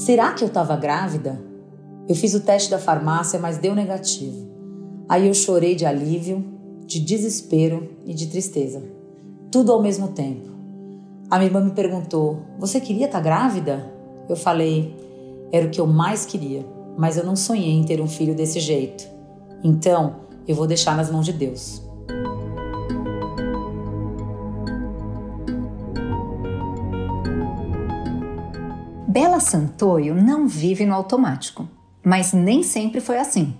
Será que eu estava grávida? Eu fiz o teste da farmácia, mas deu negativo. Aí eu chorei de alívio, de desespero e de tristeza. Tudo ao mesmo tempo. A minha irmã me perguntou: Você queria estar tá grávida? Eu falei: Era o que eu mais queria, mas eu não sonhei em ter um filho desse jeito. Então, eu vou deixar nas mãos de Deus. Bela Santoio não vive no automático, mas nem sempre foi assim.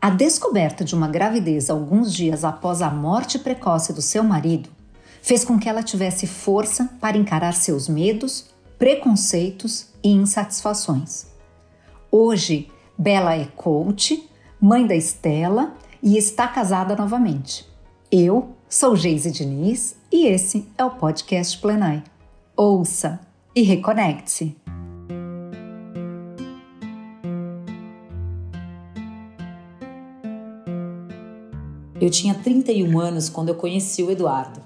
A descoberta de uma gravidez alguns dias após a morte precoce do seu marido fez com que ela tivesse força para encarar seus medos, preconceitos e insatisfações. Hoje, Bela é coach, mãe da Estela e está casada novamente. Eu sou Geise Diniz e esse é o podcast Plenai. Ouça e reconecte-se. Eu tinha 31 anos quando eu conheci o Eduardo.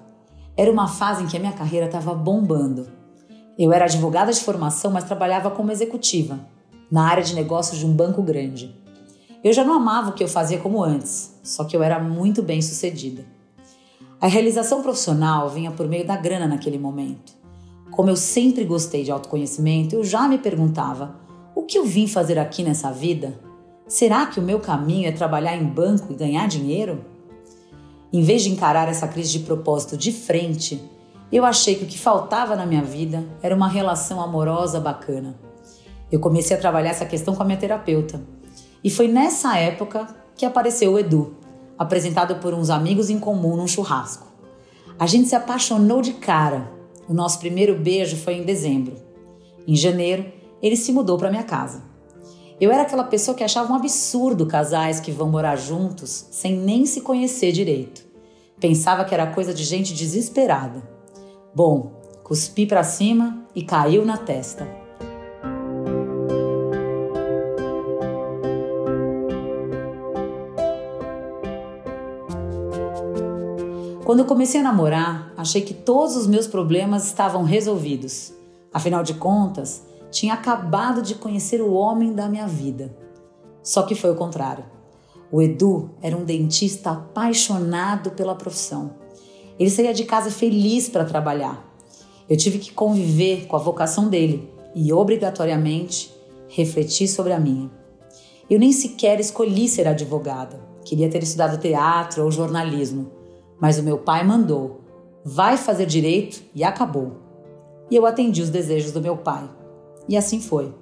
Era uma fase em que a minha carreira estava bombando. Eu era advogada de formação, mas trabalhava como executiva, na área de negócios de um banco grande. Eu já não amava o que eu fazia como antes, só que eu era muito bem sucedida. A realização profissional vinha por meio da grana naquele momento. Como eu sempre gostei de autoconhecimento, eu já me perguntava: o que eu vim fazer aqui nessa vida? Será que o meu caminho é trabalhar em banco e ganhar dinheiro? Em vez de encarar essa crise de propósito de frente, eu achei que o que faltava na minha vida era uma relação amorosa bacana. Eu comecei a trabalhar essa questão com a minha terapeuta. E foi nessa época que apareceu o Edu, apresentado por uns amigos em comum num churrasco. A gente se apaixonou de cara. O nosso primeiro beijo foi em dezembro. Em janeiro, ele se mudou para minha casa. Eu era aquela pessoa que achava um absurdo casais que vão morar juntos sem nem se conhecer direito. Pensava que era coisa de gente desesperada. Bom, cuspi para cima e caiu na testa. Quando eu comecei a namorar, achei que todos os meus problemas estavam resolvidos. Afinal de contas, tinha acabado de conhecer o homem da minha vida. Só que foi o contrário. O Edu era um dentista apaixonado pela profissão. Ele saía de casa feliz para trabalhar. Eu tive que conviver com a vocação dele e, obrigatoriamente, refletir sobre a minha. Eu nem sequer escolhi ser advogada. Queria ter estudado teatro ou jornalismo. Mas o meu pai mandou: vai fazer direito e acabou. E eu atendi os desejos do meu pai. E assim foi.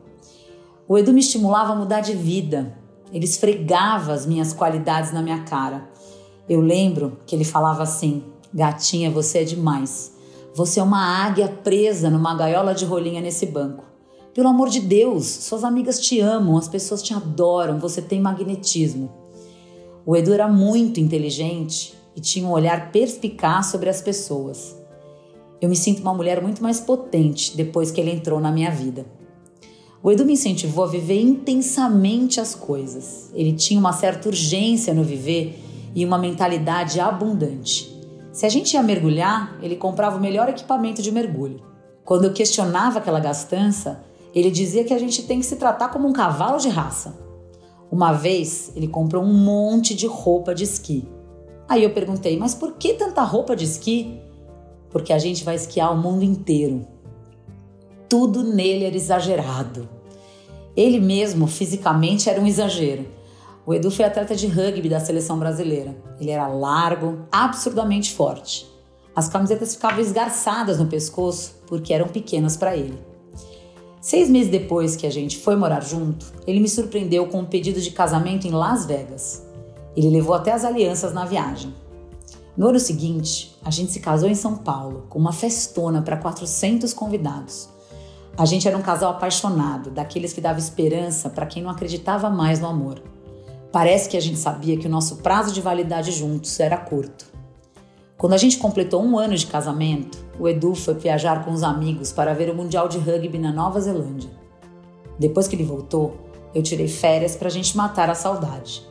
O Edu me estimulava a mudar de vida. Ele esfregava as minhas qualidades na minha cara. Eu lembro que ele falava assim: Gatinha, você é demais. Você é uma águia presa numa gaiola de rolinha nesse banco. Pelo amor de Deus, suas amigas te amam, as pessoas te adoram, você tem magnetismo. O Edu era muito inteligente e tinha um olhar perspicaz sobre as pessoas. Eu me sinto uma mulher muito mais potente depois que ele entrou na minha vida. O Edu me incentivou a viver intensamente as coisas. Ele tinha uma certa urgência no viver e uma mentalidade abundante. Se a gente ia mergulhar, ele comprava o melhor equipamento de mergulho. Quando eu questionava aquela gastança, ele dizia que a gente tem que se tratar como um cavalo de raça. Uma vez, ele comprou um monte de roupa de esqui. Aí eu perguntei, mas por que tanta roupa de esqui? Porque a gente vai esquiar o mundo inteiro. Tudo nele era exagerado. Ele mesmo, fisicamente, era um exagero. O Edu foi atleta de rugby da seleção brasileira. Ele era largo, absurdamente forte. As camisetas ficavam esgarçadas no pescoço porque eram pequenas para ele. Seis meses depois que a gente foi morar junto, ele me surpreendeu com um pedido de casamento em Las Vegas. Ele levou até as alianças na viagem. No ano seguinte, a gente se casou em São Paulo, com uma festona para 400 convidados. A gente era um casal apaixonado, daqueles que dava esperança para quem não acreditava mais no amor. Parece que a gente sabia que o nosso prazo de validade juntos era curto. Quando a gente completou um ano de casamento, o Edu foi viajar com os amigos para ver o Mundial de Rugby na Nova Zelândia. Depois que ele voltou, eu tirei férias para a gente matar a saudade.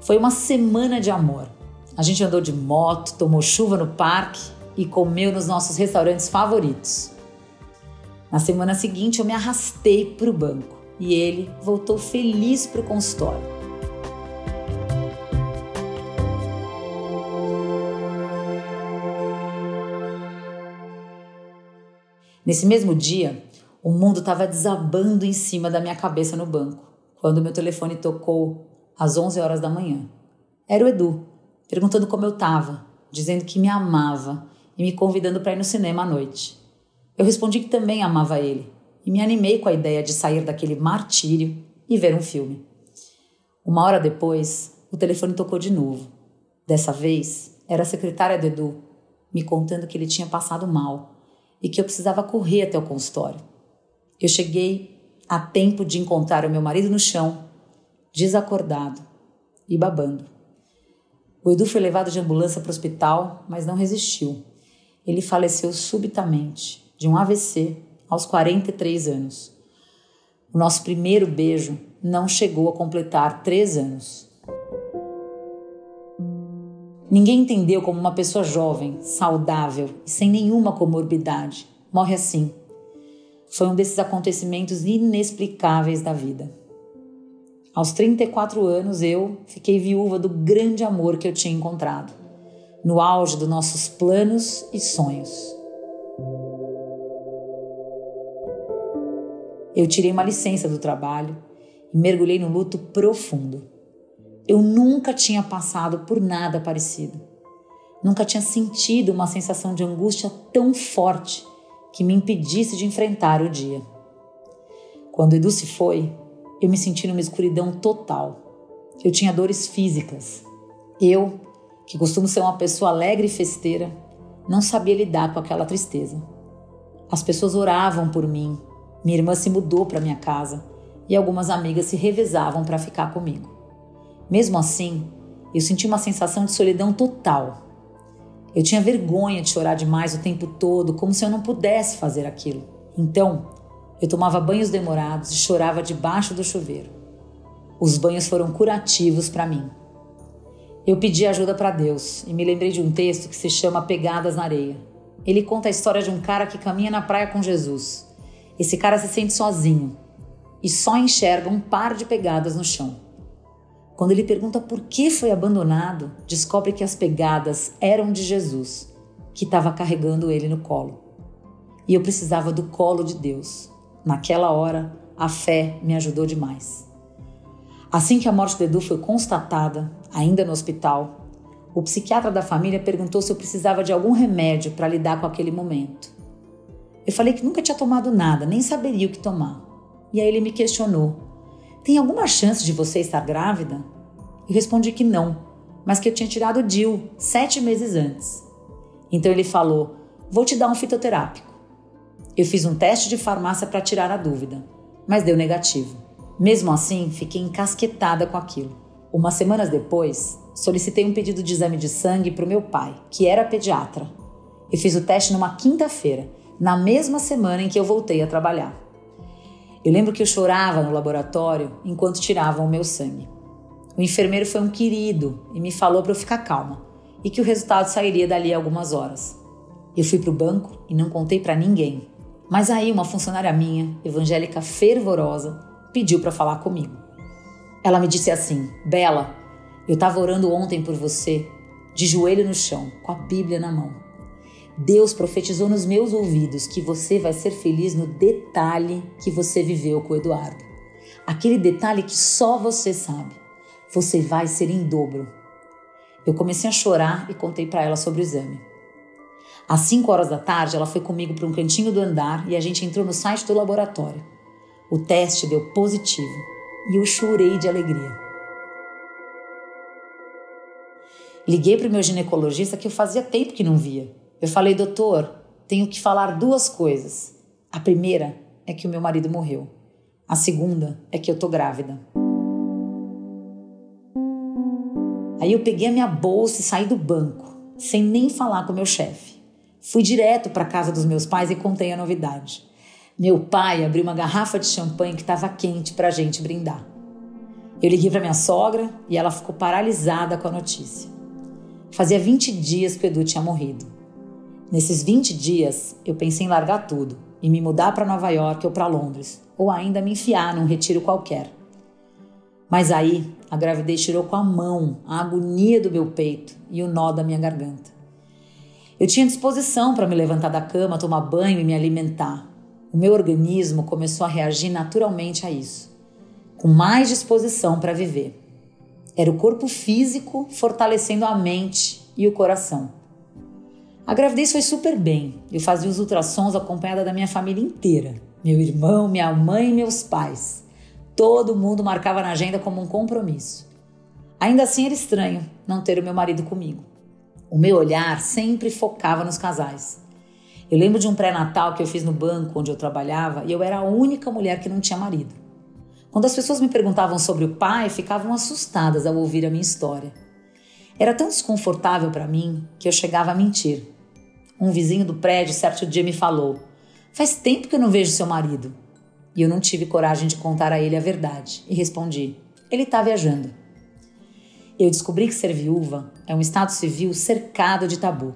Foi uma semana de amor a gente andou de moto, tomou chuva no parque e comeu nos nossos restaurantes favoritos. Na semana seguinte, eu me arrastei para o banco. e ele voltou feliz para o consultório. Nesse mesmo dia, o mundo estava desabando em cima da minha cabeça no banco, quando meu telefone tocou às 11 horas da manhã. Era o Edu, perguntando como eu estava, dizendo que me amava e me convidando para ir no cinema à noite. Eu respondi que também amava ele e me animei com a ideia de sair daquele martírio e ver um filme. Uma hora depois, o telefone tocou de novo. Dessa vez, era a secretária do Edu, me contando que ele tinha passado mal e que eu precisava correr até o consultório. Eu cheguei a tempo de encontrar o meu marido no chão, desacordado e babando. O Edu foi levado de ambulância para o hospital, mas não resistiu. Ele faleceu subitamente, de um AVC, aos 43 anos. O nosso primeiro beijo não chegou a completar três anos. Ninguém entendeu como uma pessoa jovem, saudável e sem nenhuma comorbidade morre assim. Foi um desses acontecimentos inexplicáveis da vida. Aos 34 anos, eu fiquei viúva do grande amor que eu tinha encontrado, no auge dos nossos planos e sonhos. Eu tirei uma licença do trabalho e mergulhei no luto profundo. Eu nunca tinha passado por nada parecido. Nunca tinha sentido uma sensação de angústia tão forte que me impedisse de enfrentar o dia. Quando Edu se foi, eu me senti numa escuridão total. Eu tinha dores físicas. Eu, que costumo ser uma pessoa alegre e festeira, não sabia lidar com aquela tristeza. As pessoas oravam por mim. Minha irmã se mudou para minha casa e algumas amigas se revezavam para ficar comigo. Mesmo assim, eu senti uma sensação de solidão total. Eu tinha vergonha de chorar demais o tempo todo, como se eu não pudesse fazer aquilo. Então, eu tomava banhos demorados e chorava debaixo do chuveiro. Os banhos foram curativos para mim. Eu pedi ajuda para Deus e me lembrei de um texto que se chama Pegadas na Areia. Ele conta a história de um cara que caminha na praia com Jesus. Esse cara se sente sozinho e só enxerga um par de pegadas no chão. Quando ele pergunta por que foi abandonado, descobre que as pegadas eram de Jesus, que estava carregando ele no colo. E eu precisava do colo de Deus. Naquela hora, a fé me ajudou demais. Assim que a morte do Edu foi constatada, ainda no hospital, o psiquiatra da família perguntou se eu precisava de algum remédio para lidar com aquele momento. Eu falei que nunca tinha tomado nada, nem saberia o que tomar. E aí ele me questionou: Tem alguma chance de você estar grávida? Eu respondi que não, mas que eu tinha tirado o DIL sete meses antes. Então ele falou: Vou te dar um fitoterápico. Eu fiz um teste de farmácia para tirar a dúvida, mas deu negativo. Mesmo assim, fiquei encasquetada com aquilo. Umas semanas depois, solicitei um pedido de exame de sangue para o meu pai, que era pediatra. Eu fiz o teste numa quinta-feira, na mesma semana em que eu voltei a trabalhar. Eu lembro que eu chorava no laboratório enquanto tiravam o meu sangue. O enfermeiro foi um querido e me falou para eu ficar calma e que o resultado sairia dali a algumas horas. Eu fui para o banco e não contei para ninguém. Mas aí uma funcionária minha, evangélica fervorosa, pediu para falar comigo. Ela me disse assim: Bela, eu estava orando ontem por você, de joelho no chão, com a Bíblia na mão. Deus profetizou nos meus ouvidos que você vai ser feliz no detalhe que você viveu com o Eduardo. Aquele detalhe que só você sabe. Você vai ser em dobro. Eu comecei a chorar e contei para ela sobre o exame. Às 5 horas da tarde, ela foi comigo para um cantinho do andar e a gente entrou no site do laboratório. O teste deu positivo e eu chorei de alegria. Liguei para o meu ginecologista que eu fazia tempo que não via. Eu falei, doutor, tenho que falar duas coisas. A primeira é que o meu marido morreu. A segunda é que eu tô grávida. Aí eu peguei a minha bolsa e saí do banco, sem nem falar com o meu chefe. Fui direto para a casa dos meus pais e contei a novidade. Meu pai abriu uma garrafa de champanhe que estava quente para a gente brindar. Eu liguei para minha sogra e ela ficou paralisada com a notícia. Fazia 20 dias que o Edu tinha morrido. Nesses 20 dias, eu pensei em largar tudo. e me mudar para Nova York ou para Londres, ou ainda me enfiar num retiro qualquer. Mas aí a gravidez tirou com a mão a agonia do meu peito e o nó da minha garganta. Eu tinha disposição para me levantar da cama, tomar banho e me alimentar. O meu organismo começou a reagir naturalmente a isso, com mais disposição para viver. Era o corpo físico fortalecendo a mente e o coração. A gravidez foi super bem. Eu fazia os ultrassons acompanhada da minha família inteira: meu irmão, minha mãe e meus pais. Todo mundo marcava na agenda como um compromisso. Ainda assim era estranho não ter o meu marido comigo. O meu olhar sempre focava nos casais. Eu lembro de um pré-natal que eu fiz no banco onde eu trabalhava e eu era a única mulher que não tinha marido. Quando as pessoas me perguntavam sobre o pai, ficavam assustadas ao ouvir a minha história. Era tão desconfortável para mim que eu chegava a mentir. Um vizinho do prédio certo dia me falou: Faz tempo que eu não vejo seu marido. E eu não tive coragem de contar a ele a verdade e respondi: Ele está viajando eu descobri que ser viúva é um estado civil cercado de tabu.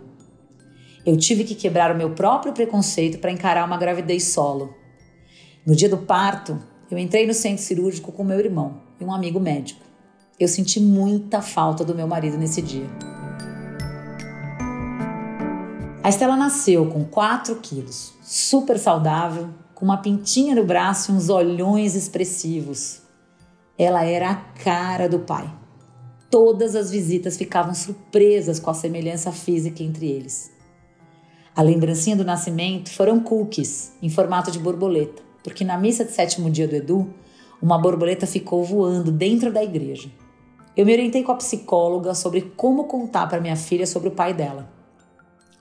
Eu tive que quebrar o meu próprio preconceito para encarar uma gravidez solo. No dia do parto, eu entrei no centro cirúrgico com meu irmão e um amigo médico. Eu senti muita falta do meu marido nesse dia. A Estela nasceu com 4 quilos, super saudável, com uma pintinha no braço e uns olhões expressivos. Ela era a cara do pai. Todas as visitas ficavam surpresas com a semelhança física entre eles. A lembrancinha do nascimento foram cookies em formato de borboleta, porque na missa de sétimo dia do Edu, uma borboleta ficou voando dentro da igreja. Eu me orientei com a psicóloga sobre como contar para minha filha sobre o pai dela.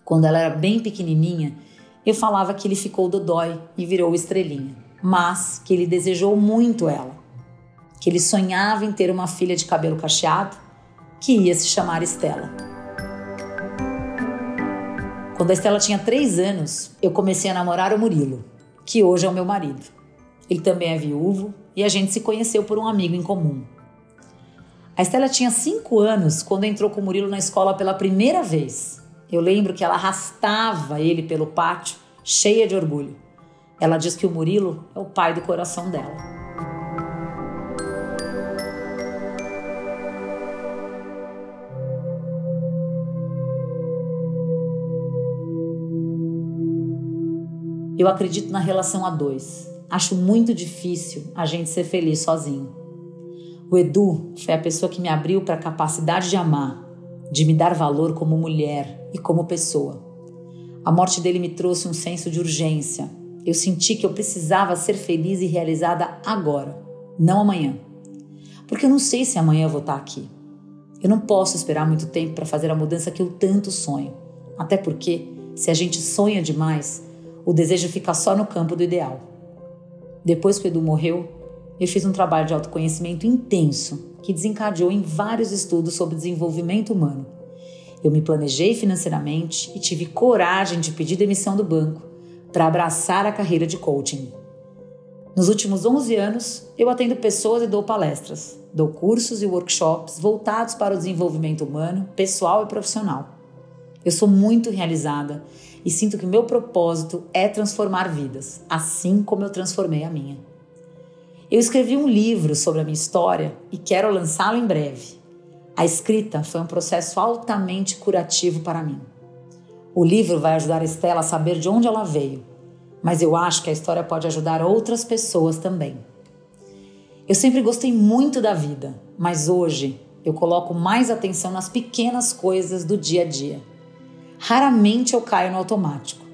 Quando ela era bem pequenininha, eu falava que ele ficou dodói e virou estrelinha, mas que ele desejou muito ela, que ele sonhava em ter uma filha de cabelo cacheado que ia se chamar Estela. Quando a Estela tinha três anos, eu comecei a namorar o Murilo, que hoje é o meu marido. Ele também é viúvo e a gente se conheceu por um amigo em comum. A Estela tinha cinco anos quando entrou com o Murilo na escola pela primeira vez. Eu lembro que ela arrastava ele pelo pátio, cheia de orgulho. Ela diz que o Murilo é o pai do coração dela. Eu acredito na relação a dois. Acho muito difícil a gente ser feliz sozinho. O Edu foi a pessoa que me abriu para a capacidade de amar, de me dar valor como mulher e como pessoa. A morte dele me trouxe um senso de urgência. Eu senti que eu precisava ser feliz e realizada agora, não amanhã. Porque eu não sei se amanhã eu vou estar aqui. Eu não posso esperar muito tempo para fazer a mudança que eu tanto sonho. Até porque, se a gente sonha demais, o desejo fica só no campo do ideal. Depois que o Edu morreu, eu fiz um trabalho de autoconhecimento intenso que desencadeou em vários estudos sobre desenvolvimento humano. Eu me planejei financeiramente e tive coragem de pedir demissão do banco para abraçar a carreira de coaching. Nos últimos 11 anos, eu atendo pessoas e dou palestras, dou cursos e workshops voltados para o desenvolvimento humano, pessoal e profissional. Eu sou muito realizada e sinto que meu propósito é transformar vidas, assim como eu transformei a minha. Eu escrevi um livro sobre a minha história e quero lançá-lo em breve. A escrita foi um processo altamente curativo para mim. O livro vai ajudar a Estela a saber de onde ela veio, mas eu acho que a história pode ajudar outras pessoas também. Eu sempre gostei muito da vida, mas hoje eu coloco mais atenção nas pequenas coisas do dia a dia Raramente eu caio no automático.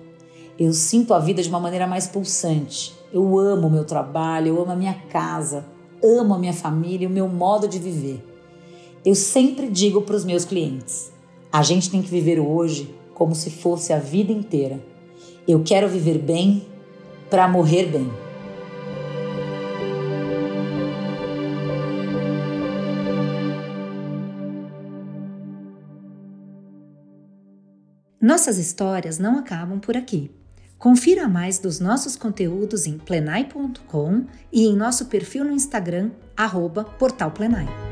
Eu sinto a vida de uma maneira mais pulsante. Eu amo o meu trabalho, eu amo a minha casa, amo a minha família o meu modo de viver. Eu sempre digo para os meus clientes: a gente tem que viver hoje como se fosse a vida inteira. Eu quero viver bem para morrer bem. Nossas histórias não acabam por aqui. Confira mais dos nossos conteúdos em plenai.com e em nosso perfil no Instagram, arroba Portal Plenai.